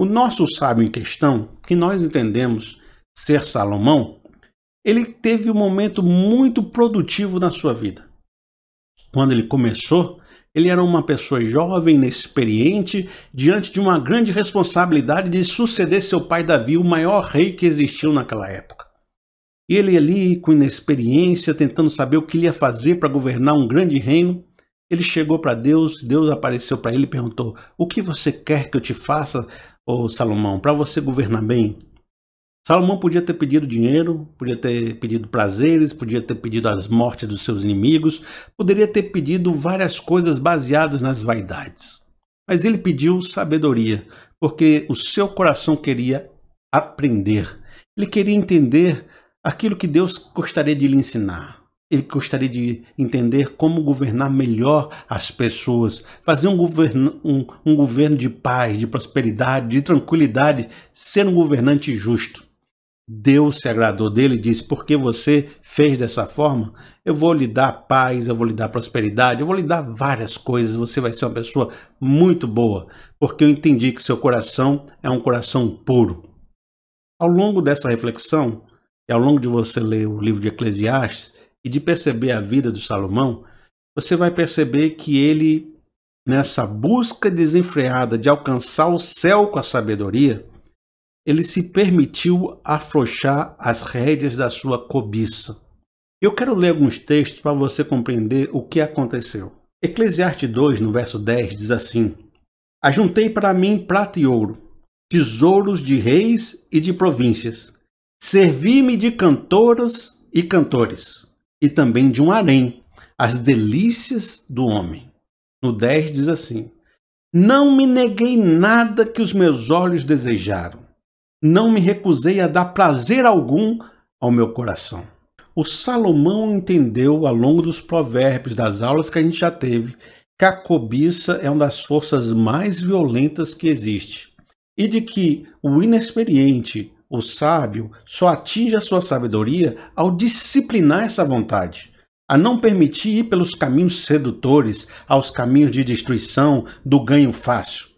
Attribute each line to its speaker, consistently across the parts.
Speaker 1: O nosso sábio em questão, que nós entendemos ser Salomão, ele teve um momento muito produtivo na sua vida. Quando ele começou, ele era uma pessoa jovem, inexperiente, diante de uma grande responsabilidade de suceder seu pai Davi, o maior rei que existiu naquela época. Ele ali, com inexperiência, tentando saber o que ele ia fazer para governar um grande reino, ele chegou para Deus, Deus apareceu para ele e perguntou: O que você quer que eu te faça, ô Salomão, para você governar bem? Salomão podia ter pedido dinheiro, podia ter pedido prazeres, podia ter pedido as mortes dos seus inimigos, poderia ter pedido várias coisas baseadas nas vaidades. Mas ele pediu sabedoria, porque o seu coração queria aprender. Ele queria entender aquilo que Deus gostaria de lhe ensinar. Ele gostaria de entender como governar melhor as pessoas, fazer um governo, um, um governo de paz, de prosperidade, de tranquilidade, ser um governante justo. Deus se agradou dele e disse: Porque você fez dessa forma, eu vou lhe dar paz, eu vou lhe dar prosperidade, eu vou lhe dar várias coisas. Você vai ser uma pessoa muito boa, porque eu entendi que seu coração é um coração puro. Ao longo dessa reflexão, e ao longo de você ler o livro de Eclesiastes e de perceber a vida do Salomão, você vai perceber que ele, nessa busca desenfreada de alcançar o céu com a sabedoria, ele se permitiu afrouxar as rédeas da sua cobiça. Eu quero ler alguns textos para você compreender o que aconteceu. Eclesiastes 2, no verso 10, diz assim: Ajuntei para mim prata e ouro, tesouros de reis e de províncias. Servi-me de cantoras e cantores, e também de um harém, as delícias do homem. No 10 diz assim: Não me neguei nada que os meus olhos desejaram não me recusei a dar prazer algum ao meu coração. O Salomão entendeu ao longo dos provérbios, das aulas que a gente já teve, que a cobiça é uma das forças mais violentas que existe e de que o inexperiente, o sábio, só atinge a sua sabedoria ao disciplinar essa vontade, a não permitir ir pelos caminhos sedutores, aos caminhos de destruição, do ganho fácil.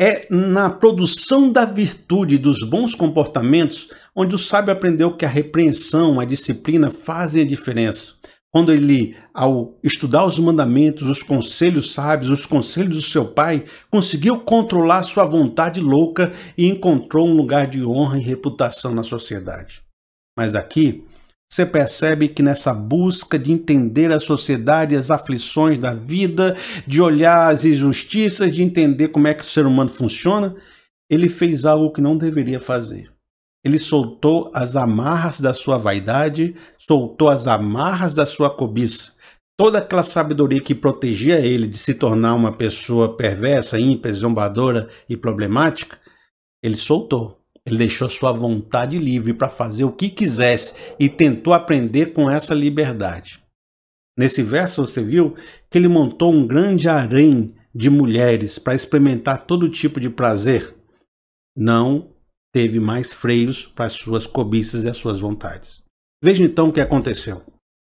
Speaker 1: É na produção da virtude e dos bons comportamentos onde o sábio aprendeu que a repreensão, a disciplina fazem a diferença. Quando ele, ao estudar os mandamentos, os conselhos sábios, os conselhos do seu pai, conseguiu controlar sua vontade louca e encontrou um lugar de honra e reputação na sociedade. Mas aqui, você percebe que nessa busca de entender a sociedade, as aflições da vida, de olhar as injustiças, de entender como é que o ser humano funciona, ele fez algo que não deveria fazer. Ele soltou as amarras da sua vaidade, soltou as amarras da sua cobiça. Toda aquela sabedoria que protegia ele de se tornar uma pessoa perversa, ímpia, zombadora e problemática, ele soltou. Ele deixou sua vontade livre para fazer o que quisesse e tentou aprender com essa liberdade. Nesse verso você viu que ele montou um grande harém de mulheres para experimentar todo tipo de prazer. Não teve mais freios para as suas cobiças e as suas vontades. Veja então o que aconteceu.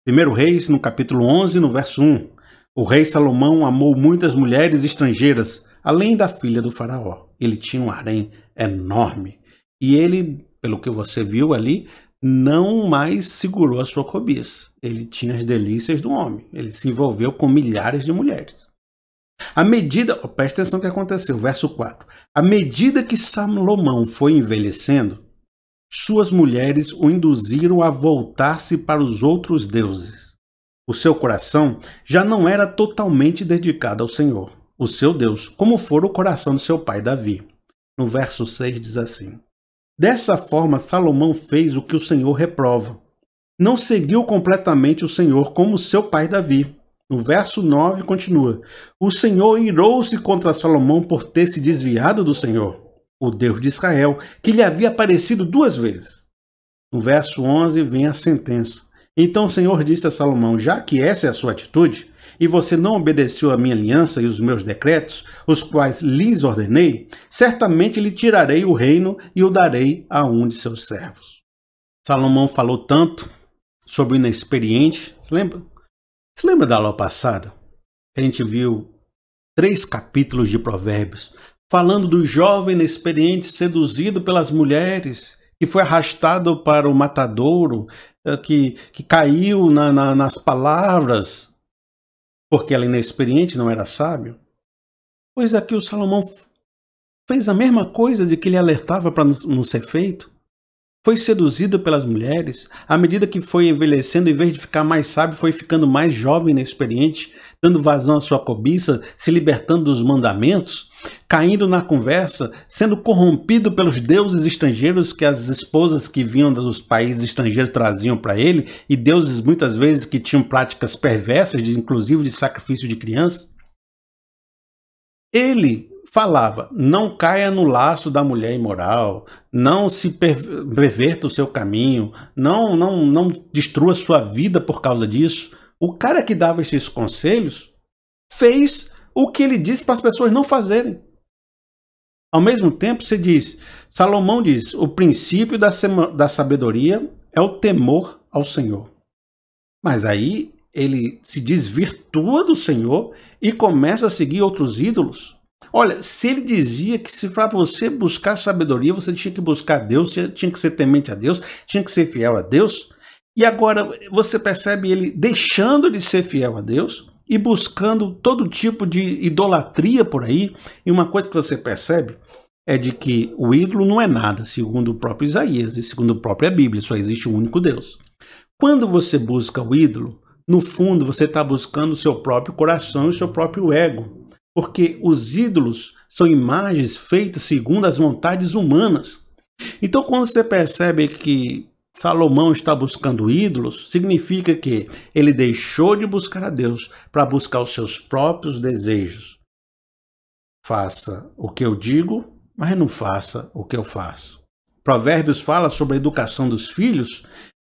Speaker 1: Primeiro Reis, no capítulo 11, no verso 1. O rei Salomão amou muitas mulheres estrangeiras, além da filha do faraó. Ele tinha um harém enorme. E ele, pelo que você viu ali, não mais segurou a sua cobiça. Ele tinha as delícias do homem. Ele se envolveu com milhares de mulheres. À medida, oh, presta atenção no que aconteceu, verso 4. À medida que Salomão foi envelhecendo, suas mulheres o induziram a voltar-se para os outros deuses. O seu coração já não era totalmente dedicado ao Senhor, o seu Deus, como fora o coração de seu pai Davi. No verso 6 diz assim: Dessa forma, Salomão fez o que o Senhor reprova. Não seguiu completamente o Senhor como seu pai Davi. No verso 9 continua: O Senhor irou-se contra Salomão por ter se desviado do Senhor, o Deus de Israel, que lhe havia aparecido duas vezes. No verso 11 vem a sentença. Então o Senhor disse a Salomão: Já que essa é a sua atitude, e você não obedeceu a minha aliança e os meus decretos, os quais lhes ordenei, certamente lhe tirarei o reino e o darei a um de seus servos. Salomão falou tanto sobre o inexperiente. Se lembra? Se lembra da aula passada? A gente viu três capítulos de Provérbios falando do jovem inexperiente seduzido pelas mulheres, que foi arrastado para o matadouro, eh, que, que caiu na, na, nas palavras, porque ela inexperiente não era sábio. Pois aqui o Salomão fez a mesma coisa de que ele alertava para não ser feito. Foi seduzido pelas mulheres. À medida que foi envelhecendo, em vez de ficar mais sábio, foi ficando mais jovem e inexperiente, dando vazão à sua cobiça, se libertando dos mandamentos, caindo na conversa, sendo corrompido pelos deuses estrangeiros que as esposas que vinham dos países estrangeiros traziam para ele, e deuses muitas vezes que tinham práticas perversas, inclusive de sacrifício de crianças. Ele falava: não caia no laço da mulher imoral, não se perverta o seu caminho, não, não, não destrua sua vida por causa disso. O cara que dava esses conselhos fez o que ele disse para as pessoas não fazerem. Ao mesmo tempo, se diz, Salomão diz: o princípio da, da sabedoria é o temor ao Senhor. Mas aí ele se desvirtua do Senhor e começa a seguir outros ídolos. Olha, se ele dizia que se para você buscar sabedoria, você tinha que buscar Deus, tinha que ser temente a Deus, tinha que ser fiel a Deus, e agora você percebe ele deixando de ser fiel a Deus e buscando todo tipo de idolatria por aí. E uma coisa que você percebe é de que o ídolo não é nada, segundo o próprio Isaías e segundo a própria Bíblia, só existe um único Deus. Quando você busca o ídolo, no fundo você está buscando o seu próprio coração e o seu próprio ego porque os ídolos são imagens feitas segundo as vontades humanas. Então, quando você percebe que Salomão está buscando ídolos, significa que ele deixou de buscar a Deus para buscar os seus próprios desejos. Faça o que eu digo, mas não faça o que eu faço. Provérbios fala sobre a educação dos filhos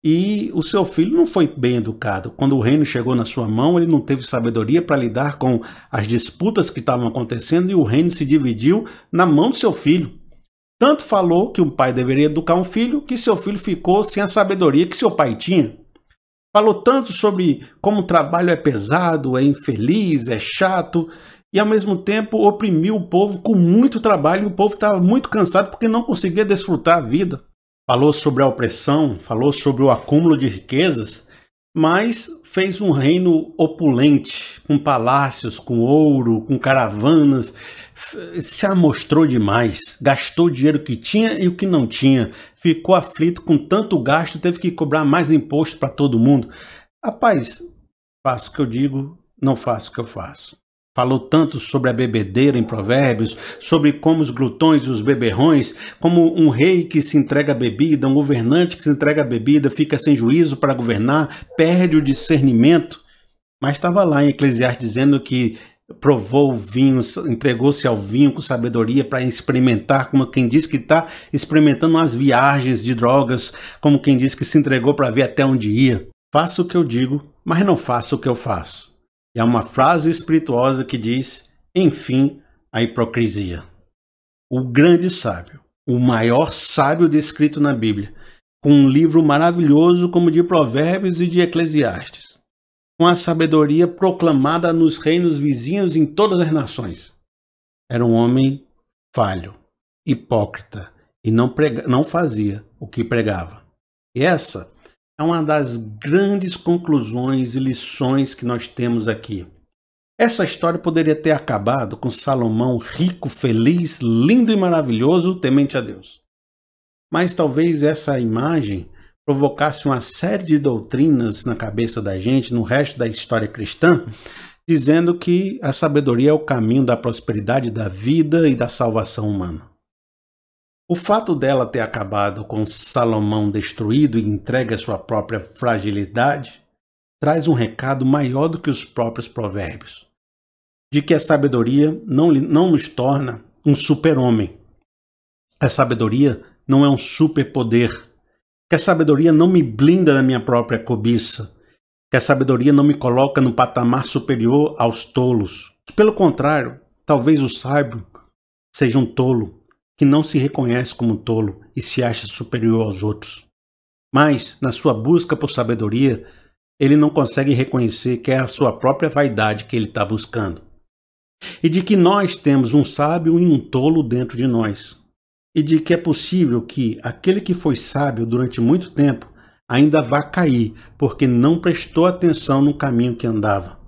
Speaker 1: e o seu filho não foi bem educado. Quando o reino chegou na sua mão, ele não teve sabedoria para lidar com as disputas que estavam acontecendo e o reino se dividiu na mão do seu filho. Tanto falou que o pai deveria educar um filho que seu filho ficou sem a sabedoria que seu pai tinha. Falou tanto sobre como o trabalho é pesado, é infeliz, é chato, e ao mesmo tempo oprimiu o povo com muito trabalho e o povo estava muito cansado porque não conseguia desfrutar a vida falou sobre a opressão, falou sobre o acúmulo de riquezas, mas fez um reino opulente, com palácios, com ouro, com caravanas, se amostrou demais, gastou o dinheiro que tinha e o que não tinha, ficou aflito com tanto gasto, teve que cobrar mais imposto para todo mundo. Rapaz, faço o que eu digo, não faço o que eu faço. Falou tanto sobre a bebedeira em Provérbios, sobre como os glutões e os beberrões, como um rei que se entrega à bebida, um governante que se entrega à bebida, fica sem juízo para governar, perde o discernimento. Mas estava lá em Eclesiastes dizendo que provou o vinho, entregou-se ao vinho com sabedoria para experimentar, como quem diz que está experimentando umas viagens de drogas, como quem diz que se entregou para ver até onde ia. Faço o que eu digo, mas não faço o que eu faço. E há uma frase espirituosa que diz: enfim, a hipocrisia. O grande sábio, o maior sábio descrito na Bíblia, com um livro maravilhoso como de Provérbios e de Eclesiastes, com a sabedoria proclamada nos reinos vizinhos em todas as nações. Era um homem falho, hipócrita e não, prega, não fazia o que pregava. E essa é uma das grandes conclusões e lições que nós temos aqui. Essa história poderia ter acabado com Salomão rico, feliz, lindo e maravilhoso, temente a Deus. Mas talvez essa imagem provocasse uma série de doutrinas na cabeça da gente, no resto da história cristã, dizendo que a sabedoria é o caminho da prosperidade da vida e da salvação humana. O fato dela ter acabado com Salomão destruído e entregue à sua própria fragilidade traz um recado maior do que os próprios provérbios, de que a sabedoria não, não nos torna um super-homem. A sabedoria não é um superpoder. Que a sabedoria não me blinda da minha própria cobiça. Que a sabedoria não me coloca no patamar superior aos tolos. Que, pelo contrário, talvez o sábio seja um tolo que não se reconhece como tolo e se acha superior aos outros. Mas, na sua busca por sabedoria, ele não consegue reconhecer que é a sua própria vaidade que ele está buscando. e de que nós temos um sábio e um tolo dentro de nós, e de que é possível que aquele que foi sábio durante muito tempo ainda vá cair, porque não prestou atenção no caminho que andava.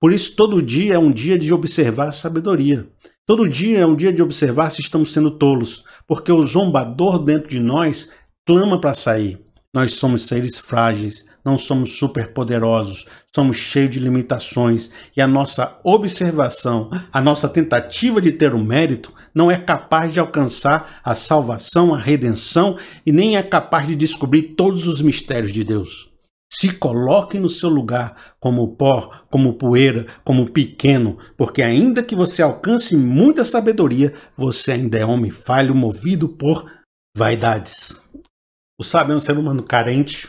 Speaker 1: Por isso, todo dia é um dia de observar a sabedoria. Todo dia é um dia de observar se estamos sendo tolos, porque o zombador dentro de nós clama para sair. Nós somos seres frágeis, não somos superpoderosos, somos cheios de limitações e a nossa observação, a nossa tentativa de ter o mérito não é capaz de alcançar a salvação, a redenção e nem é capaz de descobrir todos os mistérios de Deus. Se coloque no seu lugar como pó, como poeira, como pequeno, porque ainda que você alcance muita sabedoria, você ainda é homem falho, movido por vaidades. O sábio é um ser humano carente,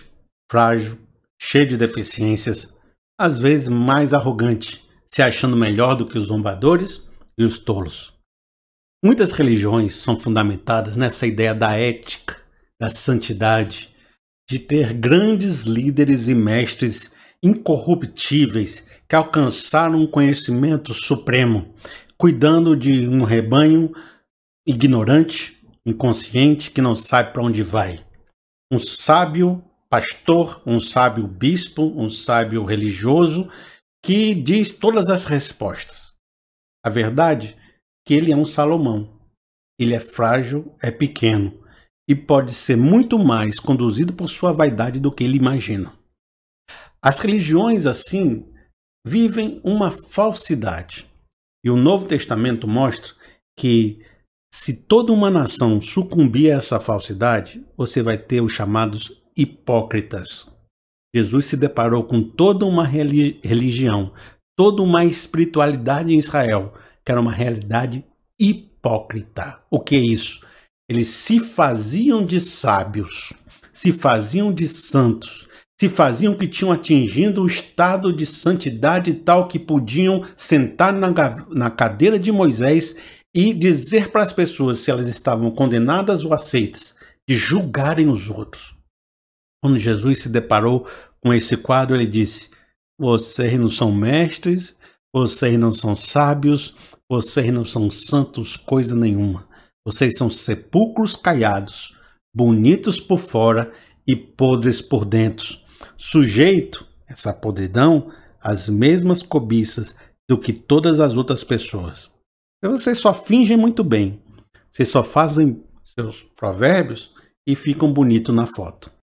Speaker 1: frágil, cheio de deficiências, às vezes mais arrogante, se achando melhor do que os zombadores e os tolos. Muitas religiões são fundamentadas nessa ideia da ética, da santidade, de ter grandes líderes e mestres incorruptíveis que alcançaram um conhecimento supremo, cuidando de um rebanho ignorante, inconsciente, que não sabe para onde vai um sábio pastor, um sábio bispo, um sábio religioso que diz todas as respostas. A verdade é que ele é um Salomão. Ele é frágil, é pequeno e pode ser muito mais conduzido por sua vaidade do que ele imagina. As religiões assim vivem uma falsidade. E o Novo Testamento mostra que se toda uma nação sucumbir a essa falsidade, você vai ter os chamados hipócritas. Jesus se deparou com toda uma religião, toda uma espiritualidade em Israel, que era uma realidade hipócrita. O que é isso? Eles se faziam de sábios, se faziam de santos, se faziam que tinham atingido o estado de santidade tal que podiam sentar na, na cadeira de Moisés e dizer para as pessoas se elas estavam condenadas ou aceitas, de julgarem os outros. Quando Jesus se deparou com esse quadro, ele disse: Vocês não são mestres, vocês não são sábios, vocês não são santos, coisa nenhuma. Vocês são sepulcros caiados, bonitos por fora e podres por dentro, sujeito, essa podridão, às mesmas cobiças do que todas as outras pessoas. Vocês só fingem muito bem. Vocês só fazem seus provérbios e ficam bonitos na foto.